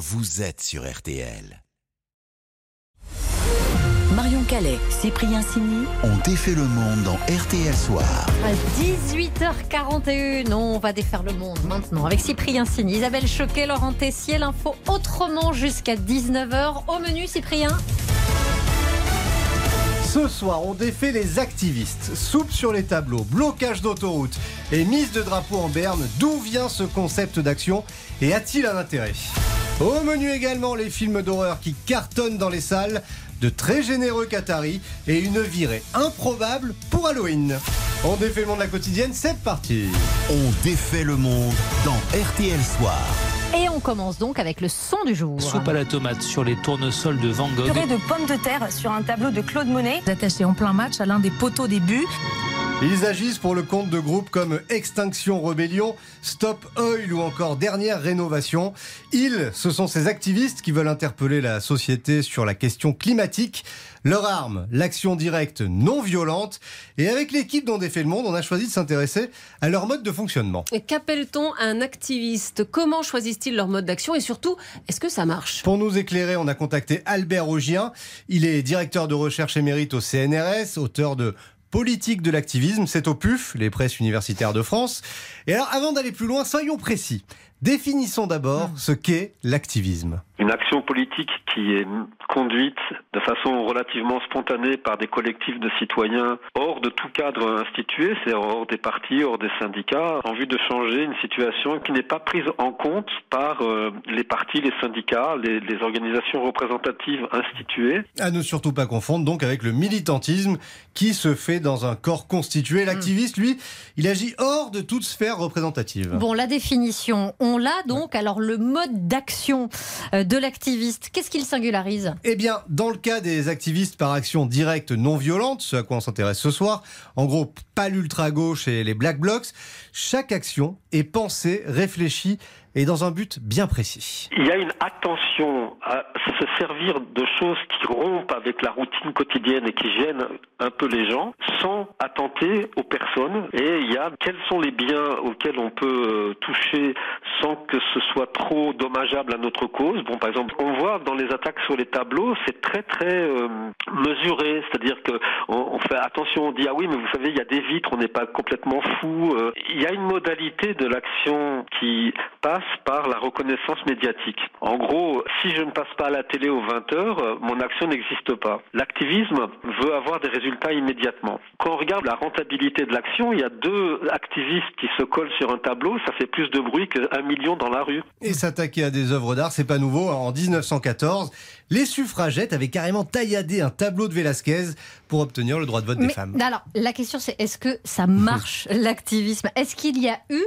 vous êtes sur RTL. Marion Calais, Cyprien Sini. On défait le monde dans RTL Soir. À 18h41, on va défaire le monde maintenant avec Cyprien Sini, Isabelle Choquet, Laurent Tessier, l'info autrement jusqu'à 19h. Au menu, Cyprien? Ce soir, on défait les activistes. Soupe sur les tableaux, blocage d'autoroute et mise de drapeau en berne. D'où vient ce concept d'action et a-t-il un intérêt? Au menu également, les films d'horreur qui cartonnent dans les salles, de très généreux Qataris et une virée improbable pour Halloween. On défait le monde de la quotidienne, c'est parti On défait le monde dans RTL Soir. Et on commence donc avec le son du jour. Soupe à la tomate sur les tournesols de Van Gogh. Purée de pommes de terre sur un tableau de Claude Monet. Attaché en plein match à l'un des poteaux des buts. Ils agissent pour le compte de groupes comme Extinction Rebellion, Stop Oil ou encore Dernière Rénovation. Ils, ce sont ces activistes qui veulent interpeller la société sur la question climatique. Leur arme, l'action directe non violente. Et avec l'équipe dont défait le monde, on a choisi de s'intéresser à leur mode de fonctionnement. Qu'appelle-t-on un activiste? Comment choisissent-ils leur mode d'action? Et surtout, est-ce que ça marche? Pour nous éclairer, on a contacté Albert Augien. Il est directeur de recherche émérite au CNRS, auteur de politique de l'activisme, c'est au PUF, les presses universitaires de France. Et alors, avant d'aller plus loin, soyons précis. Définissons d'abord ce qu'est l'activisme. Une action politique qui est conduite de façon relativement spontanée par des collectifs de citoyens hors de tout cadre institué, c'est hors des partis, hors des syndicats, en vue de changer une situation qui n'est pas prise en compte par euh, les partis, les syndicats, les, les, organisations représentatives instituées. À ne surtout pas confondre donc avec le militantisme qui se fait dans un corps constitué. L'activiste, lui, il agit hors de toute sphère représentative. Bon, la définition, on l'a donc. Alors le mode d'action euh, de l'activiste, qu'est-ce qu'il singularise? Eh bien, dans le cas des activistes par action directe non violente, ce à quoi on s'intéresse ce soir, en gros, pas l'ultra-gauche et les black blocs, chaque action est pensée, réfléchie et dans un but bien précis. Il y a une attention à se servir de choses qui rompent avec la routine quotidienne et qui gênent un peu les gens sans attenter aux personnes. Et il y a quels sont les biens auxquels on peut toucher sans que ce soit trop dommageable à notre cause. Bon, par exemple, on voit dans les attaques sur les tableaux, c'est très très euh, mesuré, c'est-à-dire que on, on, fait attention, on dit ah oui, mais vous savez, il y a des vitres, on n'est pas complètement fou. Euh, il y a une modalité de l'action qui passe par la reconnaissance médiatique. En gros, si je ne passe pas à la télé aux 20 heures, mon action n'existe pas. L'activisme veut avoir des résultats immédiatement. Quand on regarde la rentabilité de l'action, il y a deux activistes qui se collent sur un tableau, ça fait plus de bruit qu'un million dans la rue. Et s'attaquer à des œuvres d'art, c'est pas nouveau. En 1914, les suffragettes avaient carrément tailladé un tableau de Velázquez pour obtenir le droit de vote Mais, des femmes. Alors, la question c'est est-ce que ça marche l'activisme? Est-ce qu'il y a eu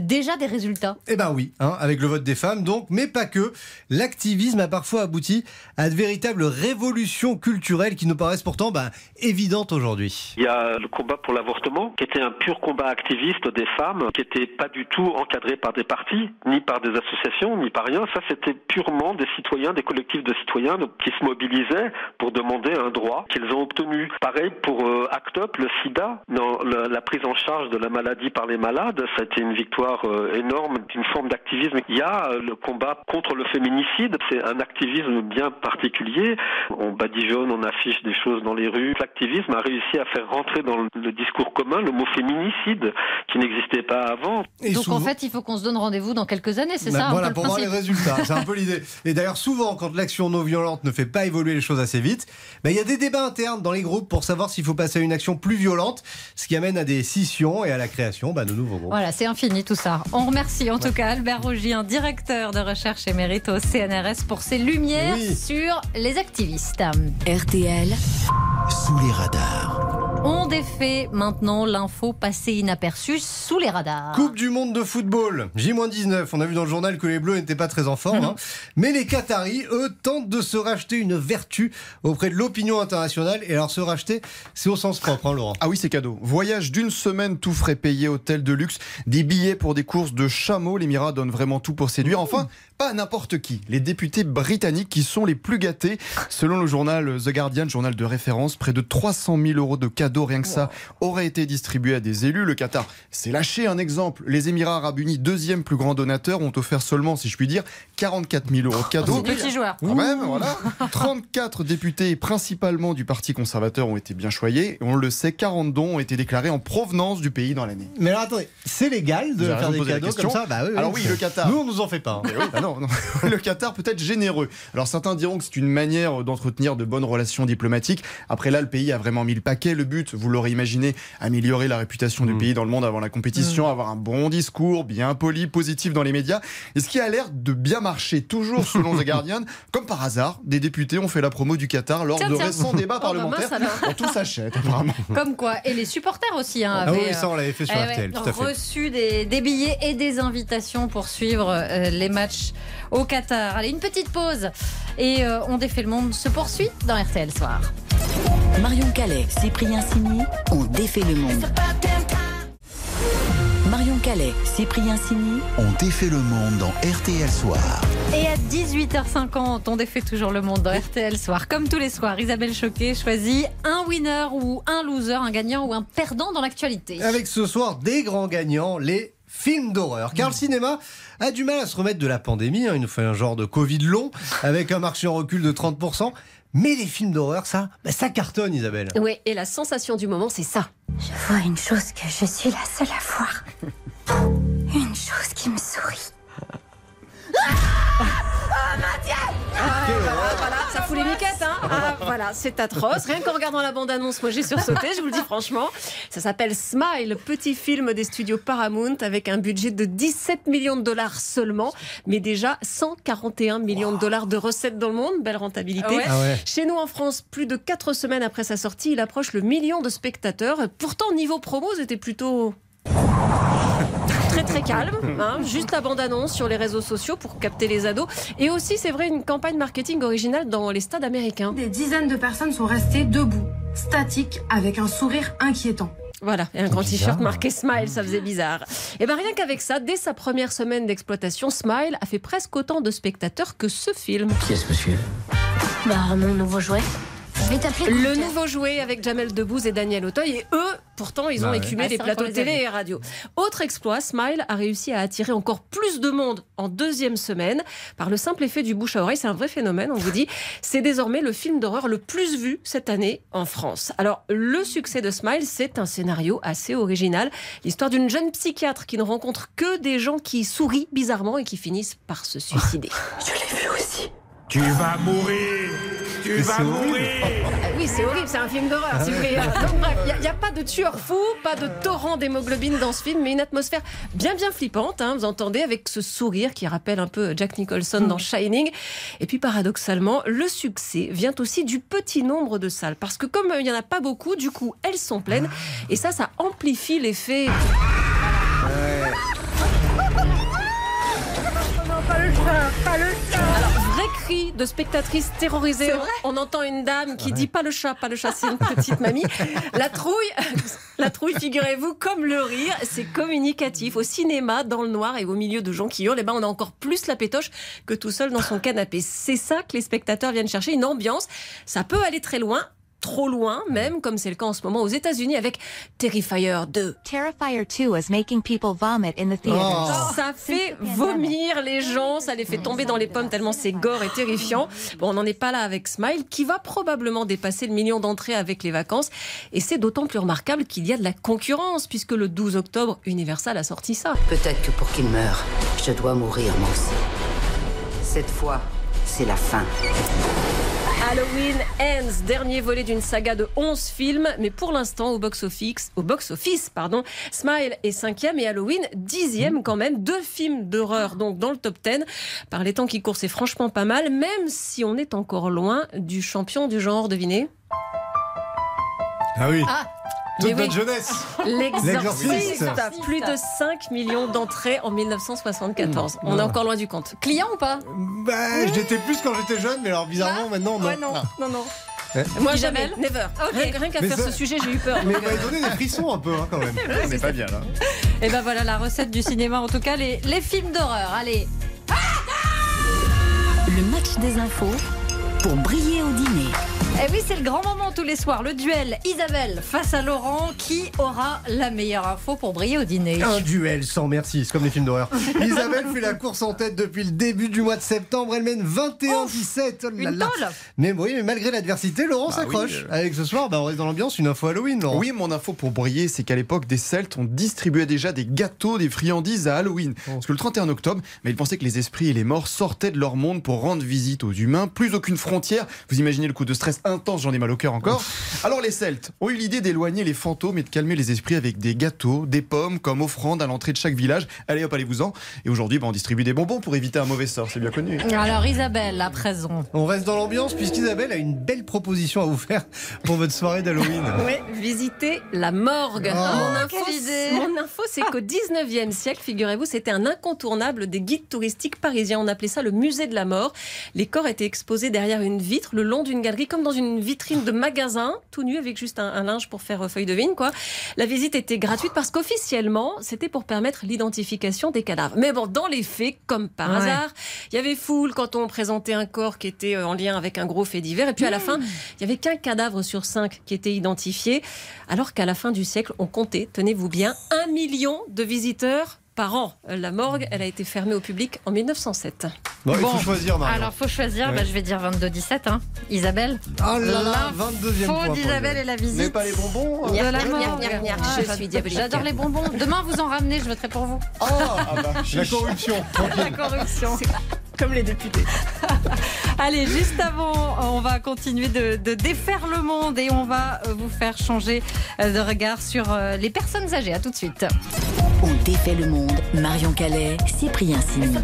déjà des résultats? Eh ben oui, hein, avec le vote des femmes donc, mais pas que. L'activisme a parfois abouti à de véritables révolutions culturelles qui nous paraissent pourtant ben, évidentes aujourd'hui. Il y a le combat pour l'avortement, qui était un pur combat activiste des femmes, qui n'était pas du tout encadré par des partis, ni par des associations, ni par rien. Ça, c'était purement des citoyens, des collectifs de citoyens qui se mobilisaient pour demander un droit qu'ils ont obtenu. Pareil pour euh, le sida, la, prise en charge de la maladie par les malades, ça a été une victoire euh, énorme d'une forme d'activisme. Il y a euh, le combat contre le féminicide, c'est un activisme bien particulier. On badigeonne, on affiche des choses dans les rues. L'activisme a réussi à faire rentrer dans le discours commun le mot féminicide qui n'existait pas avant. Et Donc souvent... en fait, il faut qu'on se donne rendez-vous dans quelques années, c'est bah, ça Voilà, pour voir les résultats. C'est un peu l'idée. Et d'ailleurs, souvent, quand l'action non violente ne fait pas évoluer les choses assez vite, bah, il y a des débats internes dans les groupes pour savoir s'il faut passer à une action plus violente, ce qui amène à des scissions et à la création bah, de nouveaux groupes. Voilà, c'est infini tout ça. On remercie en tout cas Albert Rougien, directeur de recherche émérite au CNRS, pour ses lumières oui. sur les activistes. RTL. Sous les radars. On défait maintenant l'info passée inaperçue sous les radars. Coupe du monde de football, J-19. On a vu dans le journal que les Bleus n'étaient pas très en forme. Hein. Mais les Qataris, eux, tentent de se racheter une vertu auprès de l'opinion internationale. Et alors, se racheter, c'est au sens propre, hein, Laurent. Ah oui, c'est cadeau. Voyage d'une semaine, tout frais payé, hôtel de luxe, des billets pour des courses de chameaux. L'Émirat donne vraiment tout pour séduire. Enfin, pas n'importe qui. Les députés britanniques qui sont les plus gâtés. Selon le journal The Guardian, journal de référence, près de 300 000 euros de cadeaux cadeaux, rien que ça, auraient été distribués à des élus. Le Qatar s'est lâché un exemple. Les Émirats Arabes Unis, deuxième plus grand donateur, ont offert seulement, si je puis dire, 44 000 euros de cadeaux. Petit joueur. Quand même, voilà. 34 députés, principalement du Parti conservateur, ont été bien choyés. On le sait, 40 dons ont été déclarés en provenance du pays dans l'année. Mais alors attendez, c'est légal de faire des cadeaux comme ça Bah oui, Alors oui, le Qatar. Nous, on nous en fait pas. hein. Oui, bah non, non. Le Qatar peut être généreux. Alors certains diront que c'est une manière d'entretenir de bonnes relations diplomatiques. Après là, le pays a vraiment mis le paquet. Le but, vous l'aurez imaginé, améliorer la réputation du pays dans le monde avant la compétition, avoir un bon discours, bien poli, positif dans les médias. Et ce qui a l'air de bien marcher, toujours selon The Guardian, comme par hasard, des députés ont fait la promo du Qatar lors Tiens, de tiens. récents débats Oh, bah, parlementaires. mince, alors. Bon, tout s'achète apparemment. Comme quoi. Et les supporters aussi hein, Ah oui, ça on l'avait fait sur ouais, RTL, tout à fait. reçu des, des billets et des invitations pour suivre euh, les matchs au Qatar. Allez, une petite pause et euh, on défait le monde se poursuit dans RTL Soir. Marion Calais, Cyprien Sini ont défait le monde. Marion Calais, Cyprien Sini On défait le monde dans RTL Soir. Et à 18h50, on défait toujours le monde dans RTL Soir. Comme tous les soirs, Isabelle Choquet choisit un winner ou un loser, un gagnant ou un perdant dans l'actualité. Avec ce soir des grands gagnants, les films d'horreur. Car le cinéma a du mal à se remettre de la pandémie. hein. Il nous fait un genre de Covid long, avec un marché en recul de 30%. Mais les films d'horreur, ça, bah, ça cartonne, Isabelle. Oui, et la sensation du moment, c'est ça. Je vois une chose que je suis la seule à voir. Une chose qui me sourit. fout les miquettes, hein Ah, Voilà, c'est atroce. Rien qu'en regardant la bande-annonce, moi j'ai sursauté, je vous le dis franchement. Ça s'appelle Smile, petit film des studios Paramount avec un budget de 17 millions de dollars seulement, mais déjà 141 millions de dollars de recettes dans le monde. Belle rentabilité. Ah ouais Ah ouais. Chez nous en France, plus de 4 semaines après sa sortie, il approche le million de spectateurs. Pourtant, niveau promo, c'était plutôt très très calme, hein, juste la bande-annonce sur les réseaux sociaux pour capter les ados. Et aussi, c'est vrai, une campagne marketing originale dans les stades américains. Des dizaines de personnes sont restées debout, statiques, avec un sourire inquiétant. Voilà, et un grand t-shirt marqué Smile, ça faisait bizarre. Et bien rien qu'avec ça, dès sa première semaine d'exploitation, Smile a fait presque autant de spectateurs que ce film. Qui est ce monsieur? Bah, mon nouveau jouet. Je vais t'appeler Le nouveau jouet avec Jamel Debbouze et Daniel Auteuil. Et eux, pourtant, ils ont Bah ouais. écumé Ah, vrai plateaux les télé et radio. Autre exploit, Smile a réussi à attirer encore plus de monde en deuxième semaine par le simple effet du bouche à oreille. C'est un vrai phénomène, on vous dit. C'est désormais le film d'horreur le plus vu cette année en France. Alors, le succès de Smile, c'est un scénario assez original. L'histoire d'une jeune psychiatre qui ne rencontre que des gens qui sourient bizarrement et qui finissent par se suicider. Je l'ai vu aussi. Tu vas mourir Tu Mais vas c'est horrible. mourir Ah oui, c'est horrible, c'est un film d'horreur, Cyprien. Donc bref, il n'y a, pas de tueur fou, pas de torrent d'hémoglobine dans ce film, mais une atmosphère bien bien flippante, hein, vous entendez, avec ce sourire qui rappelle un peu Jack Nicholson dans Shining. Et puis paradoxalement, le succès vient aussi du petit nombre de salles, parce que comme euh, il n'y en a pas beaucoup, du coup, elles sont pleines, et ça, ça amplifie l'effet... vrai cri de spectatrice terrorisée. On, on entend une dame qui dit pas le chat, pas le chat, c'est une petite mamie. La trouille, la trouille, figurez-vous, comme le rire, c'est communicatif. Au cinéma, dans le noir et au milieu de gens qui hurlent, eh ben, on a encore plus la pétoche que tout seul dans son canapé. C'est ça que les spectateurs viennent chercher, une ambiance. Ça peut aller très loin. Trop loin, même comme c'est le cas en ce moment aux États-Unis avec Terrifier 2. Terrifier 2 is making people vomit in the theaters. Ça fait vomir les gens, ça les fait tomber dans les pommes tellement c'est gore et terrifiant. Bon, on n'en est pas là avec Smile, qui va probablement dépasser le million d'entrées avec les vacances. Et c'est d'autant plus remarquable qu'il y a de la concurrence, puisque le 12 octobre, Universal a sorti ça. Peut-être que pour qu'il meure, je dois mourir moi aussi. Cette fois, c'est la fin. Halloween Ends, dernier volet d'une saga de 11 films, mais pour l'instant au box-office, au box-office, pardon, Smile est cinquième et Halloween dixième quand même, deux films d'horreur donc dans le top 10. Par les temps qui courent, c'est franchement pas mal, même si on est encore loin du champion du genre, devinez. Ah oui. Ah, Toute oui. notre jeunesse. L'exorciste, plus de 5 millions d'entrées en 1974. On est encore loin du compte. client ou pas Bah, j'étais plus quand j'étais jeune, mais alors bizarrement maintenant non. Ouais, non, non, non. Ouais. Moi, jamais, never. Ok. Rien, rien qu'à faire ça- ce sujet, j'ai eu peur. Mais vous m'avez donné des frissons un peu hein, quand même. On n'est pas bien là. Et ben voilà la recette du cinéma, en tout cas les, les films d'horreur. Allez, Le match des infos pour briller au dîner. Et oui, c'est le grand moment tous les soirs. Le duel Isabelle face à Laurent. Qui aura la meilleure info pour briller au dîner? Un duel sans merci, c'est comme les films d'horreur. Isabelle fait la course en tête depuis le début du mois de septembre. Elle mène 21-17. Oh là Une là. tôle Mais oui, mais malgré l'adversité, Laurent Bah s'accroche. oui, euh. Avec ce soir, bah, on reste dans l'ambiance, une info Halloween, Laurent. Oui, mon info pour briller, c'est qu'à l'époque, des Celtes ont distribué déjà des gâteaux, des friandises à Halloween. Oh. Parce que le 31 octobre, mais ils pensaient que les esprits et les morts sortaient de leur monde pour rendre visite aux humains. Plus aucune frontière. Vous imaginez le coup de stress intense, j'en ai mal au cœur encore. Alors les Celtes ont eu l'idée d'éloigner les fantômes et de calmer les esprits avec des gâteaux, des pommes comme offrande à l'entrée de chaque village. Allez hop, allez-vous-en. Et aujourd'hui, bah, on distribue des bonbons pour éviter un mauvais sort, c'est bien connu. Alors Isabelle, à présent. On reste dans l'ambiance puisqu'Isabelle a une belle proposition à vous faire pour votre soirée d'Halloween. Oui, visiter la morgue. Oh. mon info, quelle idée. mon info, c'est qu'au 19e siècle, figurez-vous, c'était un incontournable des guides touristiques parisiens. On appelait ça le musée de la mort. Les corps étaient exposés derrière une vitre, le long d'une galerie, comme dans une vitrine de magasin, tout nu avec juste un, un linge pour faire euh, feuille de vigne, quoi. La visite était gratuite parce qu'officiellement, c'était pour permettre l'identification des cadavres. Mais bon, dans les faits, comme par Ouais. hasard, il y avait foule quand on présentait un corps qui était euh, en lien avec un gros fait divers. Et puis à la fin, il y avait qu'un cadavre sur cinq qui était identifié. Alors qu'à la fin du siècle, on comptait, tenez-vous bien, un million de visiteurs par an. Euh, La morgue, elle a été fermée au public en 1907. Bon, il faut choisir, Marion. Alors, faut choisir. Ouais. Bah, je vais dire 22-17. Hein. Isabelle. Oh là là, L'info 22e point. d'Isabelle et la visite. Mais pas les bonbons morgue. gna, gna, Ah, je j'adore- suis diabolique. J'adore les bonbons. Demain, vous en ramenez, je voterai pour vous. Ah bah, La corruption. La corruption. Comme les députés. Allez, juste avant, on va continuer de, de défaire le monde et on va euh, vous faire changer euh, de regard sur euh, les personnes âgées. À tout de suite. On défait le monde. Marion Calais, Cyprien Sini.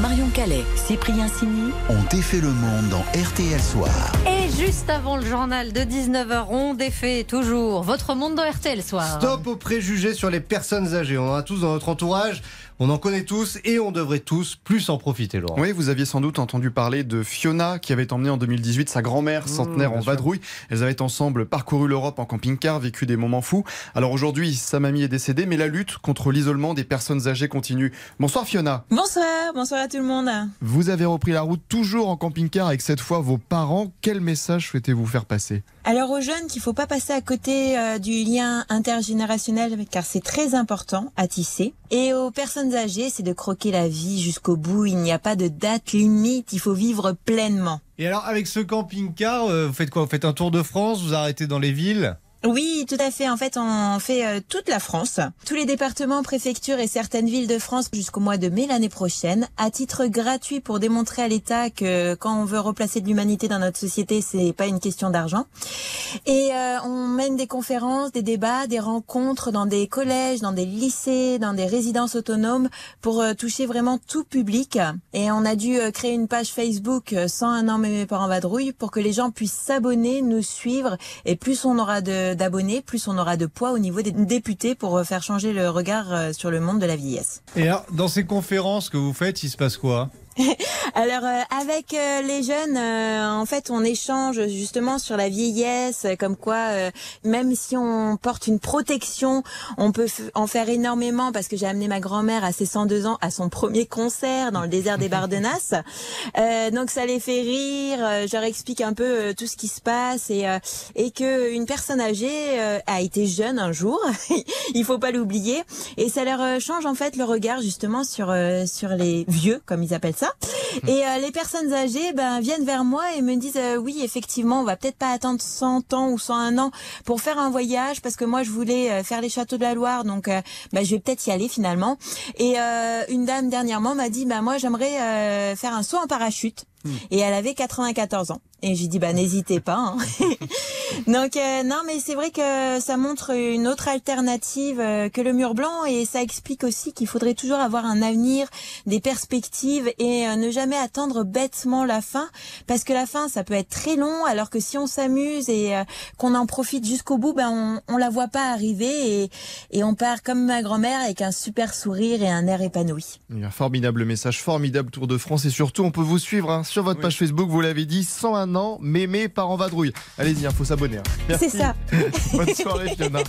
Marion Calais, Cyprien Sini. On défait le monde dans RTL Soir. Et juste avant le journal de 19h, on défait toujours votre monde dans RTL Soir. Stop aux préjugés sur les personnes âgées. On en a tous dans notre entourage. On en connaît tous et on devrait tous plus en profiter, Laurent. Oui, vous aviez sans doute entendu parler de Fiona qui avait emmené en 2018 sa grand-mère centenaire bien en sûr. vadrouille. Elles avaient ensemble parcouru l'Europe en camping-car, vécu des moments fous. Alors aujourd'hui, sa mamie est décédée, mais la lutte contre l'isolement des personnes âgées continue. Bonsoir Fiona. Bonsoir, bonsoir à tout le monde. Vous avez repris la route toujours en camping-car avec cette fois vos parents. Quel message souhaitez-vous faire passer? Alors aux jeunes qu'il faut pas passer à côté euh, du lien intergénérationnel car c'est très important à tisser. Et aux personnes c'est de croquer la vie jusqu'au bout. Il n'y a pas de date limite, il faut vivre pleinement. Et alors, avec ce camping-car, euh, vous faites quoi? Vous faites un tour de France Vous arrêtez dans les villes? Oui, tout à fait. En fait, on fait euh, toute la France, tous les départements, préfectures et certaines villes de France jusqu'au mois de mai l'année prochaine, à titre gratuit pour démontrer à l'État que quand on veut replacer de l'humanité dans notre société, c'est pas une question d'argent. Et euh, on mène des conférences, des débats, des rencontres dans des collèges, dans des lycées, dans des résidences autonomes pour euh, toucher vraiment tout public. Et on a dû créer une page Facebook euh, 101 ans mais mes parents vadrouillent pour que les gens puissent s'abonner, nous suivre. Et plus on aura de- d'abonnés, plus on aura de poids au niveau des députés pour euh, faire changer le regard euh, sur le monde de la vieillesse. Et alors, dans ces conférences que vous faites, il se passe quoi? Alors euh, avec euh, les jeunes, euh, en fait, on échange justement sur la vieillesse, comme quoi euh, même si on porte une protection, on peut en faire énormément parce que j'ai amené ma grand-mère à ses 102 ans à son premier concert dans le désert des Bardenas. Euh, donc ça les fait rire, euh, je leur explique un peu tout ce qui se passe et euh, et que une personne âgée euh, a été jeune un jour, il faut pas l'oublier et ça leur change en fait le regard justement sur euh, sur les vieux comme ils appellent ça. Et euh, les personnes âgées ben, viennent vers moi et me disent euh, oui effectivement on va peut-être pas attendre 100 ans ou 101 ans pour faire un voyage parce que moi je voulais euh, faire les châteaux de la Loire donc euh, ben, je vais peut-être y aller finalement. Et euh, une dame dernièrement m'a dit ben moi j'aimerais euh, faire un saut en parachute. Et elle avait 94 ans. Et j'ai dit bah n'hésitez pas. hein. Donc euh, non mais c'est vrai que ça montre une autre alternative euh, que le mur blanc et ça explique aussi qu'il faudrait toujours avoir un avenir, des perspectives et euh, ne jamais attendre bêtement la fin parce que la fin ça peut être très long alors que si on s'amuse et euh, qu'on en profite jusqu'au bout ben on, on la voit pas arriver et, et on part comme ma grand-mère avec un super sourire et un air épanoui. Il y a un formidable message, formidable Tour de France et surtout on peut vous suivre hein, sur votre page Facebook, vous l'avez dit, 101 ans, mémé par en vadrouille. Allez-y, il faut s'abonner. hein. Merci. C'est ça. Bonne soirée Fiona.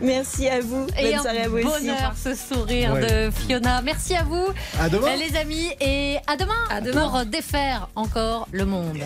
Merci à vous. Et Bonne un soirée à vous aussi. bonheur ce sourire Ouais. de Fiona. Merci à vous, À demain. les amis, et à demain, À demain. pour défaire encore le monde.